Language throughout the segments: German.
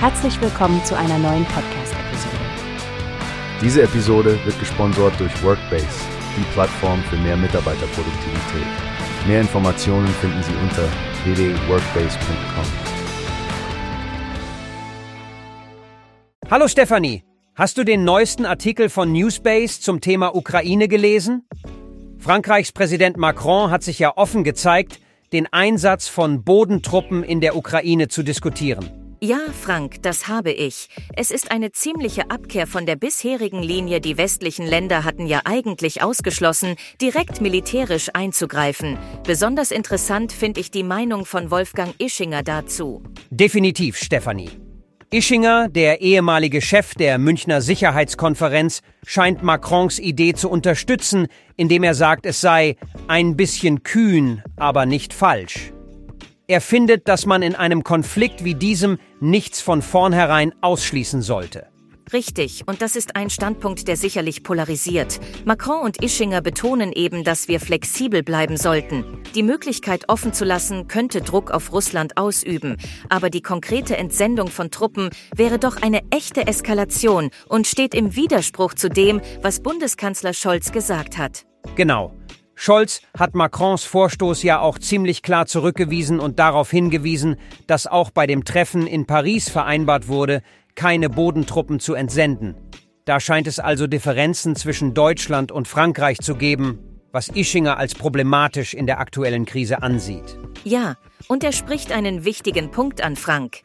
Herzlich willkommen zu einer neuen Podcast-Episode. Diese Episode wird gesponsert durch Workbase, die Plattform für mehr Mitarbeiterproduktivität. Mehr Informationen finden Sie unter www.workbase.com. Hallo Stefanie, hast du den neuesten Artikel von Newsbase zum Thema Ukraine gelesen? Frankreichs Präsident Macron hat sich ja offen gezeigt, den Einsatz von Bodentruppen in der Ukraine zu diskutieren. Ja, Frank, das habe ich. Es ist eine ziemliche Abkehr von der bisherigen Linie. Die westlichen Länder hatten ja eigentlich ausgeschlossen, direkt militärisch einzugreifen. Besonders interessant finde ich die Meinung von Wolfgang Ischinger dazu. Definitiv, Stefanie. Ischinger, der ehemalige Chef der Münchner Sicherheitskonferenz, scheint Macrons Idee zu unterstützen, indem er sagt, es sei ein bisschen kühn, aber nicht falsch. Er findet, dass man in einem Konflikt wie diesem nichts von vornherein ausschließen sollte. Richtig, und das ist ein Standpunkt, der sicherlich polarisiert. Macron und Ischinger betonen eben, dass wir flexibel bleiben sollten. Die Möglichkeit offen zu lassen, könnte Druck auf Russland ausüben, aber die konkrete Entsendung von Truppen wäre doch eine echte Eskalation und steht im Widerspruch zu dem, was Bundeskanzler Scholz gesagt hat. Genau. Scholz hat Macrons Vorstoß ja auch ziemlich klar zurückgewiesen und darauf hingewiesen, dass auch bei dem Treffen in Paris vereinbart wurde, keine Bodentruppen zu entsenden. Da scheint es also Differenzen zwischen Deutschland und Frankreich zu geben, was Ischinger als problematisch in der aktuellen Krise ansieht. Ja, und er spricht einen wichtigen Punkt an, Frank.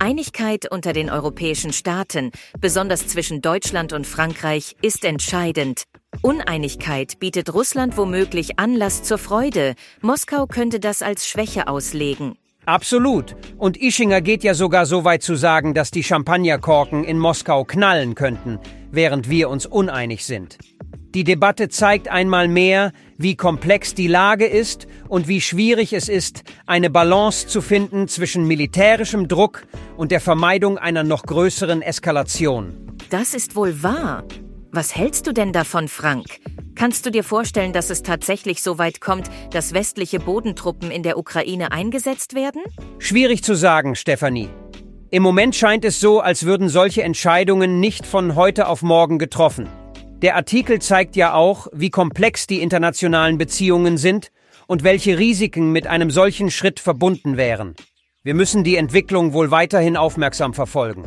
Einigkeit unter den europäischen Staaten, besonders zwischen Deutschland und Frankreich, ist entscheidend. Uneinigkeit bietet Russland womöglich Anlass zur Freude. Moskau könnte das als Schwäche auslegen. Absolut. Und Ischinger geht ja sogar so weit zu sagen, dass die Champagnerkorken in Moskau knallen könnten, während wir uns uneinig sind. Die Debatte zeigt einmal mehr, wie komplex die Lage ist und wie schwierig es ist, eine Balance zu finden zwischen militärischem Druck und der Vermeidung einer noch größeren Eskalation. Das ist wohl wahr. Was hältst du denn davon, Frank? Kannst du dir vorstellen, dass es tatsächlich so weit kommt, dass westliche Bodentruppen in der Ukraine eingesetzt werden? Schwierig zu sagen, Stefanie. Im Moment scheint es so, als würden solche Entscheidungen nicht von heute auf morgen getroffen. Der Artikel zeigt ja auch, wie komplex die internationalen Beziehungen sind und welche Risiken mit einem solchen Schritt verbunden wären. Wir müssen die Entwicklung wohl weiterhin aufmerksam verfolgen